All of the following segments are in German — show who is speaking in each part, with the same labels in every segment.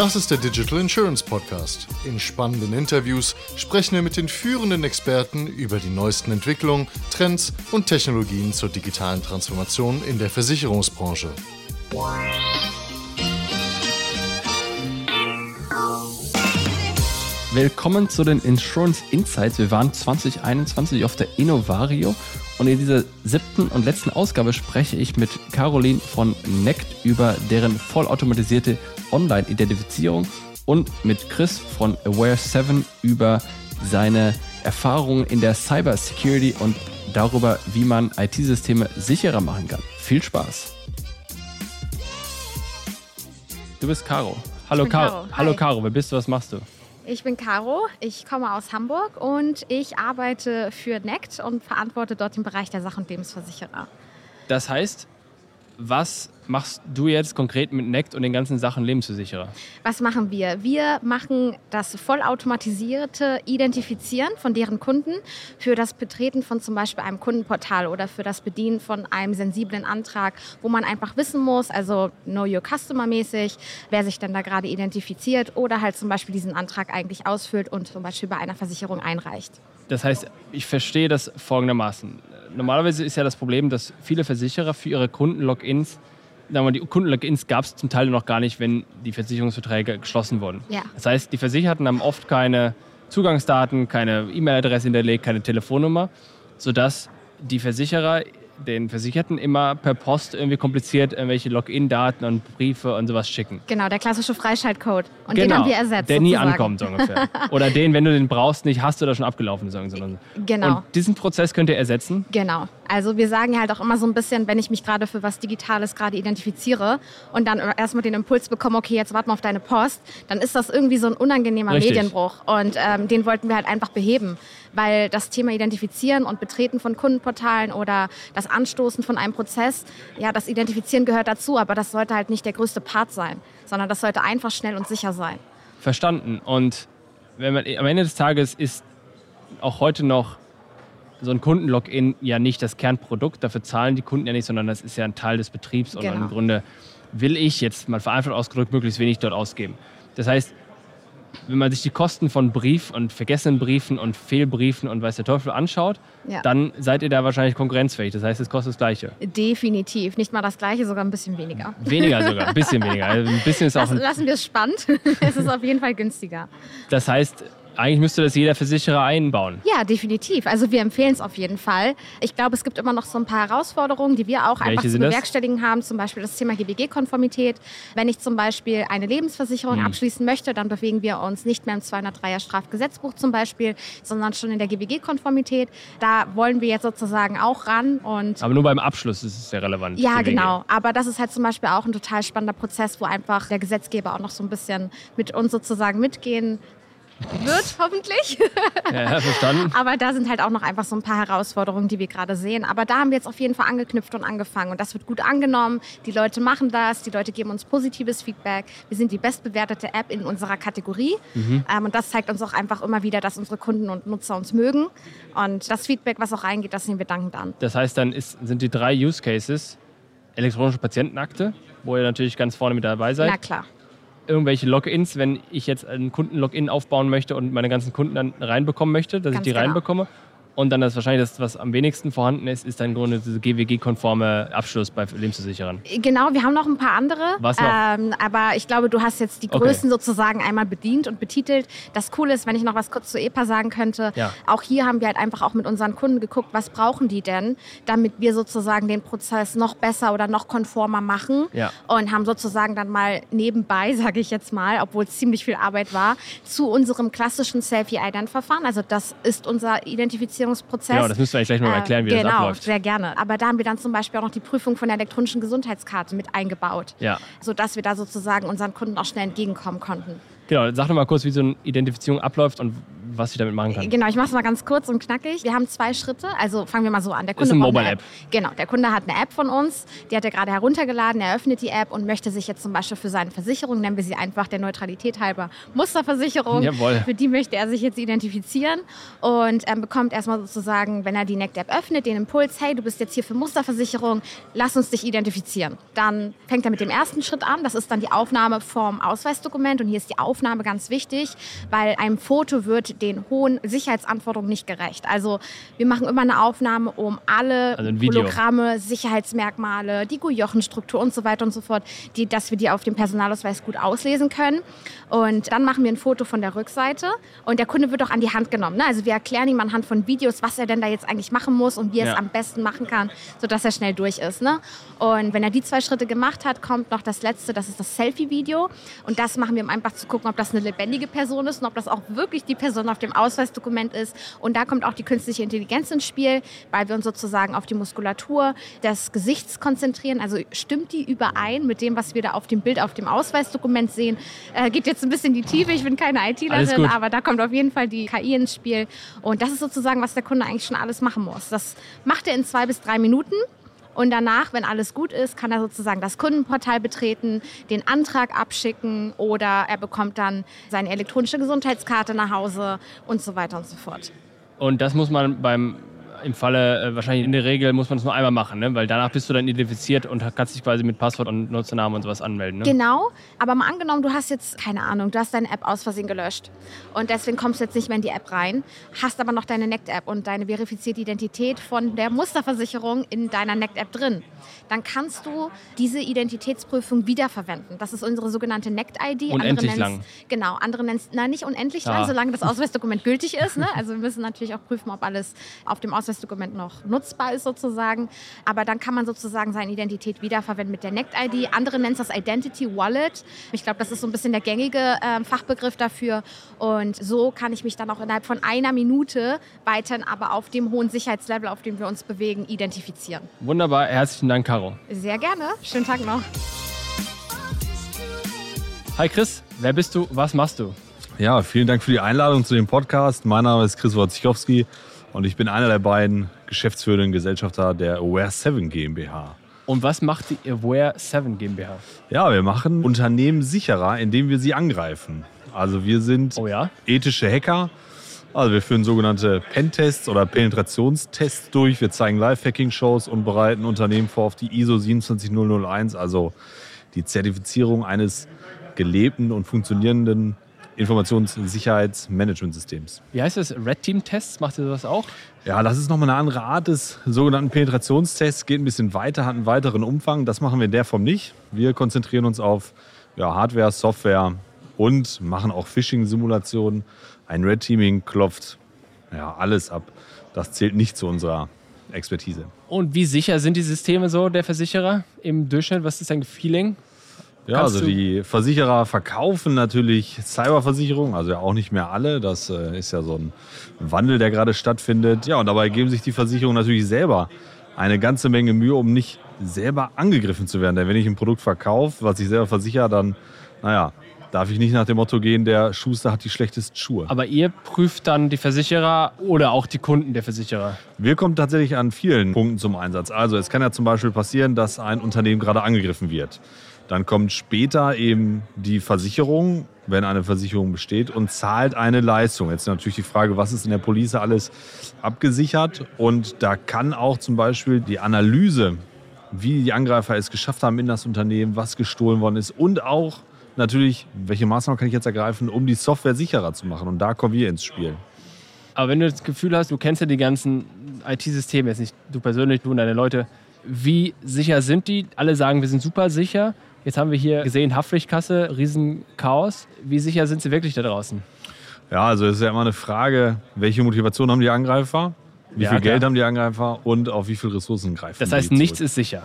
Speaker 1: Das ist der Digital Insurance Podcast. In spannenden Interviews sprechen wir mit den führenden Experten über die neuesten Entwicklungen, Trends und Technologien zur digitalen Transformation in der Versicherungsbranche.
Speaker 2: Willkommen zu den Insurance Insights. Wir waren 2021 auf der Innovario und in dieser siebten und letzten Ausgabe spreche ich mit Caroline von Nect über deren vollautomatisierte Online-Identifizierung und mit Chris von Aware7 über seine Erfahrungen in der Cyber Security und darüber, wie man IT-Systeme sicherer machen kann. Viel Spaß! Du bist Caro. Hallo Caro. Caro. Hallo Caro, wer bist du? Was machst du?
Speaker 3: Ich bin Caro, ich komme aus Hamburg und ich arbeite für NECT und verantworte dort den Bereich der Sach- und Lebensversicherer.
Speaker 2: Das heißt, was machst du jetzt konkret mit NECT und den ganzen Sachen Lebensversicherer?
Speaker 3: Was machen wir? Wir machen das vollautomatisierte Identifizieren von deren Kunden für das Betreten von zum Beispiel einem Kundenportal oder für das Bedienen von einem sensiblen Antrag, wo man einfach wissen muss, also Know Your Customer mäßig, wer sich denn da gerade identifiziert oder halt zum Beispiel diesen Antrag eigentlich ausfüllt und zum Beispiel bei einer Versicherung einreicht.
Speaker 2: Das heißt, ich verstehe das folgendermaßen. Normalerweise ist ja das Problem, dass viele Versicherer für ihre Kunden Logins sagen wir, die Kundenlogins gab es zum Teil noch gar nicht, wenn die Versicherungsverträge geschlossen wurden. Ja. Das heißt, die Versicherten haben oft keine Zugangsdaten, keine E-Mail-Adresse hinterlegt, keine Telefonnummer, sodass die Versicherer den Versicherten immer per Post irgendwie kompliziert irgendwelche Login-Daten und Briefe und sowas schicken.
Speaker 3: Genau, der klassische Freischaltcode. Und genau, den haben wir ersetzt.
Speaker 2: Der nie ankommt, so ungefähr. oder den, wenn du den brauchst, nicht hast oder schon abgelaufen ist.
Speaker 3: Genau.
Speaker 2: Und diesen Prozess könnt ihr ersetzen?
Speaker 3: Genau. Also wir sagen halt auch immer so ein bisschen, wenn ich mich gerade für was Digitales gerade identifiziere und dann erstmal den Impuls bekomme, okay, jetzt warte mal auf deine Post, dann ist das irgendwie so ein unangenehmer Richtig. Medienbruch. Und ähm, den wollten wir halt einfach beheben, weil das Thema Identifizieren und Betreten von Kundenportalen oder das Anstoßen von einem Prozess, ja, das Identifizieren gehört dazu, aber das sollte halt nicht der größte Part sein, sondern das sollte einfach schnell und sicher sein.
Speaker 2: Verstanden. Und wenn man, am Ende des Tages ist auch heute noch so ein Kundenlogin ja nicht das Kernprodukt, dafür zahlen die Kunden ja nicht, sondern das ist ja ein Teil des Betriebs genau. und im Grunde will ich jetzt mal vereinfacht ausgedrückt möglichst wenig dort ausgeben. Das heißt, wenn man sich die Kosten von Brief und vergessenen Briefen und Fehlbriefen und weiß der Teufel anschaut, ja. dann seid ihr da wahrscheinlich konkurrenzfähig. Das heißt, es kostet das Gleiche.
Speaker 3: Definitiv. Nicht mal das Gleiche, sogar ein bisschen weniger.
Speaker 2: Weniger sogar, ein bisschen weniger. Also ein bisschen ist auch
Speaker 3: Lass, lassen wir es spannend. es ist auf jeden Fall günstiger.
Speaker 2: Das heißt, eigentlich müsste das jeder Versicherer einbauen.
Speaker 3: Ja, definitiv. Also wir empfehlen es auf jeden Fall. Ich glaube, es gibt immer noch so ein paar Herausforderungen, die wir auch Welche einfach zu bewerkstelligen das? haben. Zum Beispiel das Thema GWG-Konformität. Wenn ich zum Beispiel eine Lebensversicherung hm. abschließen möchte, dann bewegen wir uns nicht mehr im 203er Strafgesetzbuch zum Beispiel, sondern schon in der GWG-Konformität. Da wollen wir jetzt sozusagen auch ran. Und
Speaker 2: Aber nur beim Abschluss ist es sehr relevant.
Speaker 3: Ja, genau. Aber das ist halt zum Beispiel auch ein total spannender Prozess, wo einfach der Gesetzgeber auch noch so ein bisschen mit uns sozusagen mitgehen wird, hoffentlich.
Speaker 2: Ja, verstanden.
Speaker 3: Aber da sind halt auch noch einfach so ein paar Herausforderungen, die wir gerade sehen. Aber da haben wir jetzt auf jeden Fall angeknüpft und angefangen. Und das wird gut angenommen. Die Leute machen das, die Leute geben uns positives Feedback. Wir sind die bestbewertete App in unserer Kategorie. Mhm. Ähm, und das zeigt uns auch einfach immer wieder, dass unsere Kunden und Nutzer uns mögen. Und das Feedback, was auch reingeht, das nehmen wir dankend an.
Speaker 2: Das heißt, dann ist, sind die drei Use Cases elektronische Patientenakte, wo ihr natürlich ganz vorne mit dabei seid.
Speaker 3: Na klar
Speaker 2: irgendwelche Logins, wenn ich jetzt einen Kunden-Login aufbauen möchte und meine ganzen Kunden dann reinbekommen möchte, dass Ganz ich die genau. reinbekomme. Und dann das wahrscheinlich das, was am wenigsten vorhanden ist, ist dann im Grunde dieser GWG-konforme Abschluss bei Lebensversicherern.
Speaker 3: Genau, wir haben noch ein paar andere.
Speaker 2: Was noch?
Speaker 3: Ähm, aber ich glaube, du hast jetzt die Größen okay. sozusagen einmal bedient und betitelt. Das Coole ist, wenn ich noch was kurz zu EPA sagen könnte, ja. auch hier haben wir halt einfach auch mit unseren Kunden geguckt, was brauchen die denn, damit wir sozusagen den Prozess noch besser oder noch konformer machen. Ja. Und haben sozusagen dann mal nebenbei, sage ich jetzt mal, obwohl es ziemlich viel Arbeit war, zu unserem klassischen Selfie-Ident-Verfahren, also das ist unser Identifizierungs Zertifizierungsprozess.
Speaker 2: Genau, das müssen wir eigentlich gleich noch erklären, wie
Speaker 3: äh, genau,
Speaker 2: das abläuft.
Speaker 3: Genau, sehr gerne. Aber da haben wir dann zum Beispiel auch noch die Prüfung von der elektronischen Gesundheitskarte mit eingebaut, ja. sodass wir da sozusagen unseren Kunden auch schnell entgegenkommen konnten.
Speaker 2: Genau, sag doch mal kurz, wie so eine Identifizierung abläuft und was ich damit machen kann.
Speaker 3: Genau, ich mache es mal ganz kurz und knackig. Wir haben zwei Schritte. Also fangen wir mal so an.
Speaker 2: Der Kunde ist eine Mobile-App.
Speaker 3: Genau, der Kunde hat eine App von uns. Die hat er gerade heruntergeladen. Er öffnet die App und möchte sich jetzt zum Beispiel für seine Versicherung, nennen wir sie einfach der Neutralität halber, Musterversicherung.
Speaker 2: Jawohl.
Speaker 3: Für die möchte er sich jetzt identifizieren und er bekommt erstmal sozusagen, wenn er die NECT-App öffnet, den Impuls, hey, du bist jetzt hier für Musterversicherung, lass uns dich identifizieren. Dann fängt er mit dem ersten Schritt an. Das ist dann die Aufnahme vom Ausweisdokument und hier ist die Aufnahme ganz wichtig, weil einem Foto wird den hohen Sicherheitsanforderungen nicht gerecht. Also wir machen immer eine Aufnahme, um alle also Hologramme, Sicherheitsmerkmale, die Gujochenstruktur und so weiter und so fort, die, dass wir die auf dem Personalausweis gut auslesen können. Und dann machen wir ein Foto von der Rückseite und der Kunde wird auch an die Hand genommen. Ne? Also wir erklären ihm anhand von Videos, was er denn da jetzt eigentlich machen muss und wie er ja. es am besten machen kann, sodass er schnell durch ist. Ne? Und wenn er die zwei Schritte gemacht hat, kommt noch das letzte, das ist das Selfie-Video. Und das machen wir, um einfach zu gucken, ob das eine lebendige Person ist und ob das auch wirklich die Person auf dem Ausweisdokument ist. Und da kommt auch die künstliche Intelligenz ins Spiel, weil wir uns sozusagen auf die Muskulatur des Gesichts konzentrieren. Also stimmt die überein mit dem, was wir da auf dem Bild auf dem Ausweisdokument sehen? Äh, geht jetzt ein bisschen in die Tiefe, ich bin keine ITlerin, aber da kommt auf jeden Fall die KI ins Spiel. Und das ist sozusagen, was der Kunde eigentlich schon alles machen muss. Das macht er in zwei bis drei Minuten. Und danach, wenn alles gut ist, kann er sozusagen das Kundenportal betreten, den Antrag abschicken oder er bekommt dann seine elektronische Gesundheitskarte nach Hause und so weiter und so fort.
Speaker 2: Und das muss man beim im Falle, äh, wahrscheinlich in der Regel muss man es nur einmal machen, ne? weil danach bist du dann identifiziert und kannst dich quasi mit Passwort und Nutzernamen und sowas anmelden. Ne?
Speaker 3: Genau, aber mal angenommen, du hast jetzt, keine Ahnung, du hast deine App aus Versehen gelöscht und deswegen kommst du jetzt nicht mehr in die App rein, hast aber noch deine NECT-App und deine verifizierte Identität von der Musterversicherung in deiner NECT-App drin. Dann kannst du diese Identitätsprüfung wiederverwenden. Das ist unsere sogenannte NECT-ID.
Speaker 2: Unendlich lang.
Speaker 3: Genau, andere nennen es, nein, nicht unendlich ah. lang, solange das Ausweisdokument gültig ist. Ne? Also wir müssen natürlich auch prüfen, ob alles auf dem Ausweis Ausweisdokument noch nutzbar ist sozusagen. Aber dann kann man sozusagen seine Identität wiederverwenden mit der NECT-ID. Andere nennen es das Identity Wallet. Ich glaube, das ist so ein bisschen der gängige äh, Fachbegriff dafür. Und so kann ich mich dann auch innerhalb von einer Minute weiterhin aber auf dem hohen Sicherheitslevel, auf dem wir uns bewegen, identifizieren.
Speaker 2: Wunderbar. Herzlichen Dank, Caro.
Speaker 3: Sehr gerne. Schönen Tag noch.
Speaker 2: Hi Chris, wer bist du? Was machst du?
Speaker 4: Ja, vielen Dank für die Einladung zu dem Podcast. Mein Name ist Chris Wojciechowski. Und ich bin einer der beiden geschäftsführenden Gesellschafter der Aware 7 GmbH.
Speaker 2: Und was macht die Aware 7 GmbH?
Speaker 4: Ja, wir machen Unternehmen sicherer, indem wir sie angreifen. Also wir sind
Speaker 2: oh ja?
Speaker 4: ethische Hacker. Also wir führen sogenannte Pentests oder Penetrationstests durch. Wir zeigen Live-Hacking-Shows und bereiten Unternehmen vor auf die ISO 27001, also die Zertifizierung eines gelebten und funktionierenden Informationssicherheitsmanagementsystems.
Speaker 2: Wie heißt das? Red Team Tests? Macht ihr das auch?
Speaker 4: Ja, das ist nochmal eine andere Art des sogenannten Penetrationstests. Geht ein bisschen weiter, hat einen weiteren Umfang. Das machen wir in der Form nicht. Wir konzentrieren uns auf ja, Hardware, Software und machen auch Phishing-Simulationen. Ein Red Teaming klopft ja, alles ab. Das zählt nicht zu unserer Expertise.
Speaker 2: Und wie sicher sind die Systeme so der Versicherer im Durchschnitt? Was ist dein Feeling?
Speaker 4: Ja, also die Versicherer verkaufen natürlich Cyberversicherungen, also ja auch nicht mehr alle. Das äh, ist ja so ein Wandel, der gerade stattfindet. Ja, und dabei geben sich die Versicherungen natürlich selber eine ganze Menge Mühe, um nicht selber angegriffen zu werden. Denn wenn ich ein Produkt verkaufe, was ich selber versichere, dann, naja, darf ich nicht nach dem Motto gehen, der Schuster hat die schlechtesten Schuhe.
Speaker 2: Aber ihr prüft dann die Versicherer oder auch die Kunden der Versicherer?
Speaker 4: Wir kommen tatsächlich an vielen Punkten zum Einsatz. Also es kann ja zum Beispiel passieren, dass ein Unternehmen gerade angegriffen wird. Dann kommt später eben die Versicherung, wenn eine Versicherung besteht, und zahlt eine Leistung. Jetzt natürlich die Frage, was ist in der Police alles abgesichert? Und da kann auch zum Beispiel die Analyse, wie die Angreifer es geschafft haben in das Unternehmen, was gestohlen worden ist und auch natürlich, welche Maßnahmen kann ich jetzt ergreifen, um die Software sicherer zu machen. Und da kommen wir ins Spiel.
Speaker 2: Aber wenn du das Gefühl hast, du kennst ja die ganzen IT-Systeme, jetzt nicht du persönlich, du und deine Leute, wie sicher sind die? Alle sagen, wir sind super sicher. Jetzt haben wir hier gesehen, Haftpflichtkasse, Riesenchaos. Wie sicher sind Sie wirklich da draußen?
Speaker 4: Ja, also es ist ja immer eine Frage, welche Motivation haben die Angreifer, wie ja, viel klar. Geld haben die Angreifer und auf wie viele Ressourcen greifen
Speaker 2: Das heißt, nichts ist sicher.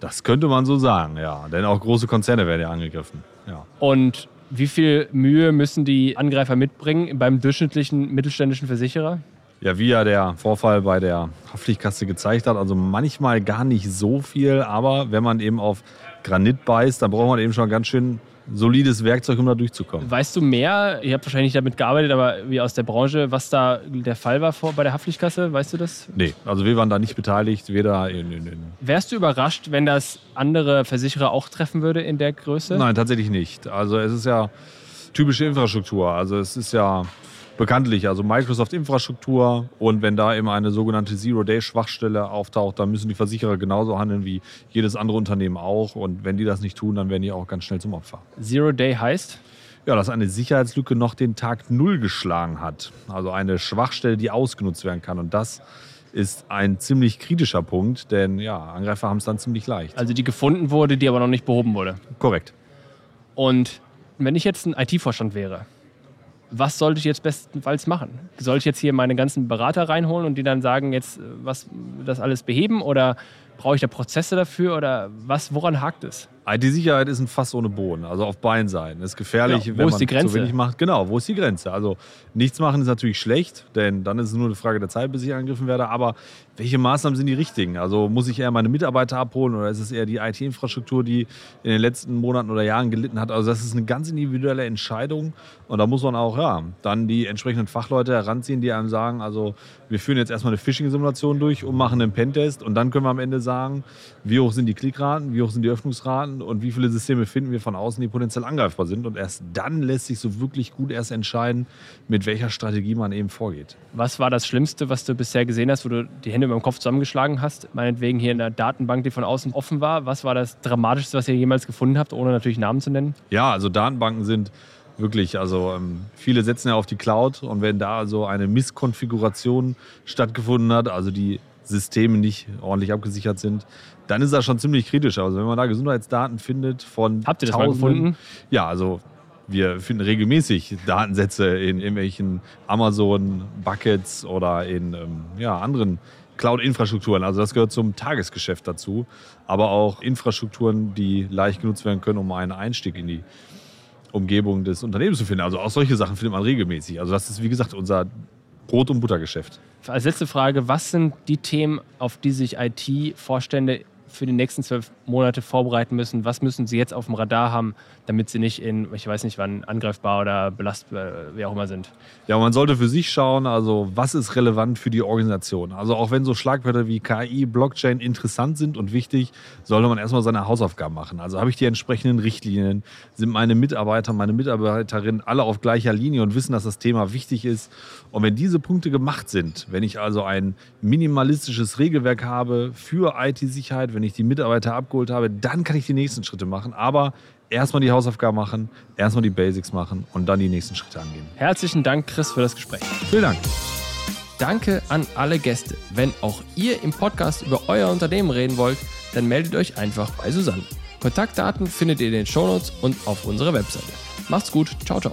Speaker 4: Das könnte man so sagen, ja. Denn auch große Konzerne werden ja angegriffen. Ja.
Speaker 2: Und wie viel Mühe müssen die Angreifer mitbringen beim durchschnittlichen mittelständischen Versicherer?
Speaker 4: Ja, wie ja der Vorfall bei der Haftpflichtkasse gezeigt hat, also manchmal gar nicht so viel, aber wenn man eben auf Granit beißt, dann braucht man eben schon ganz schön solides Werkzeug, um da durchzukommen.
Speaker 2: Weißt du mehr, ihr habt wahrscheinlich damit gearbeitet, aber wie aus der Branche, was da der Fall war vor, bei der Haftpflichtkasse, weißt du das?
Speaker 4: Nee, also wir waren da nicht beteiligt, weder in, in, in
Speaker 2: Wärst du überrascht, wenn das andere Versicherer auch treffen würde in der Größe?
Speaker 4: Nein, tatsächlich nicht. Also es ist ja typische Infrastruktur. Also es ist ja bekanntlich, also Microsoft-Infrastruktur. Und wenn da eben eine sogenannte Zero-Day-Schwachstelle auftaucht, dann müssen die Versicherer genauso handeln wie jedes andere Unternehmen auch. Und wenn die das nicht tun, dann werden die auch ganz schnell zum Opfer.
Speaker 2: Zero-Day heißt?
Speaker 4: Ja, dass eine Sicherheitslücke noch den Tag Null geschlagen hat. Also eine Schwachstelle, die ausgenutzt werden kann. Und das ist ein ziemlich kritischer Punkt, denn ja, Angreifer haben es dann ziemlich leicht.
Speaker 2: Also die gefunden wurde, die aber noch nicht behoben wurde.
Speaker 4: Korrekt.
Speaker 2: Und wenn ich jetzt ein IT-Vorstand wäre, was sollte ich jetzt bestenfalls machen? Soll ich jetzt hier meine ganzen Berater reinholen und die dann sagen, jetzt was das alles beheben oder brauche ich da Prozesse dafür oder was, woran hakt es?
Speaker 4: IT-Sicherheit ist ein Fass ohne Boden, also auf beiden Seiten. Es ist gefährlich,
Speaker 2: ja,
Speaker 4: wenn
Speaker 2: man
Speaker 4: zu wenig macht. Genau, wo ist die Grenze? Also nichts machen ist natürlich schlecht, denn dann ist es nur eine Frage der Zeit, bis ich angegriffen werde. Aber welche Maßnahmen sind die richtigen? Also muss ich eher meine Mitarbeiter abholen oder ist es eher die IT-Infrastruktur, die in den letzten Monaten oder Jahren gelitten hat? Also das ist eine ganz individuelle Entscheidung und da muss man auch ja, dann die entsprechenden Fachleute heranziehen, die einem sagen, also wir führen jetzt erstmal eine Phishing-Simulation durch und machen einen Pentest und dann können wir am Ende sagen, wie hoch sind die Klickraten, wie hoch sind die Öffnungsraten und wie viele Systeme finden wir von außen, die potenziell angreifbar sind. Und erst dann lässt sich so wirklich gut erst entscheiden, mit welcher Strategie man eben vorgeht.
Speaker 2: Was war das Schlimmste, was du bisher gesehen hast, wo du die Hände über dem Kopf zusammengeschlagen hast? Meinetwegen hier in der Datenbank, die von außen offen war. Was war das Dramatischste, was ihr jemals gefunden habt, ohne natürlich Namen zu nennen?
Speaker 4: Ja, also Datenbanken sind wirklich, also ähm, viele setzen ja auf die Cloud und wenn da so eine Misskonfiguration stattgefunden hat, also die Systeme nicht ordentlich abgesichert sind, dann ist das schon ziemlich kritisch. Also wenn man da Gesundheitsdaten findet von
Speaker 2: Habt ihr das mal gefunden?
Speaker 4: Ja, also wir finden regelmäßig Datensätze in irgendwelchen Amazon-Buckets oder in ähm, ja, anderen Cloud-Infrastrukturen. Also das gehört zum Tagesgeschäft dazu. Aber auch Infrastrukturen, die leicht genutzt werden können, um einen Einstieg in die Umgebung des Unternehmens zu finden. Also auch solche Sachen findet man regelmäßig. Also das ist, wie gesagt, unser Brot- und Buttergeschäft.
Speaker 2: Als letzte Frage, was sind die Themen, auf die sich IT-Vorstände für die nächsten zwölf Monate vorbereiten müssen? Was müssen sie jetzt auf dem Radar haben, damit sie nicht in, ich weiß nicht wann, angreifbar oder belastbar, wie auch immer sind?
Speaker 4: Ja, man sollte für sich schauen, also was ist relevant für die Organisation? Also auch wenn so Schlagwörter wie KI, Blockchain interessant sind und wichtig, sollte man erstmal seine Hausaufgaben machen. Also habe ich die entsprechenden Richtlinien? Sind meine Mitarbeiter, meine Mitarbeiterinnen alle auf gleicher Linie und wissen, dass das Thema wichtig ist? Und wenn diese Punkte gemacht sind, wenn ich also ein minimalistisches Regelwerk habe für IT-Sicherheit, wenn ich die Mitarbeiter abgeholt habe, dann kann ich die nächsten Schritte machen. Aber erstmal die Hausaufgaben machen, erstmal die Basics machen und dann die nächsten Schritte angehen.
Speaker 2: Herzlichen Dank, Chris, für das Gespräch.
Speaker 4: Vielen Dank.
Speaker 2: Danke an alle Gäste. Wenn auch ihr im Podcast über euer Unternehmen reden wollt, dann meldet euch einfach bei Susanne. Kontaktdaten findet ihr in den Shownotes und auf unserer Webseite. Macht's gut. Ciao, ciao.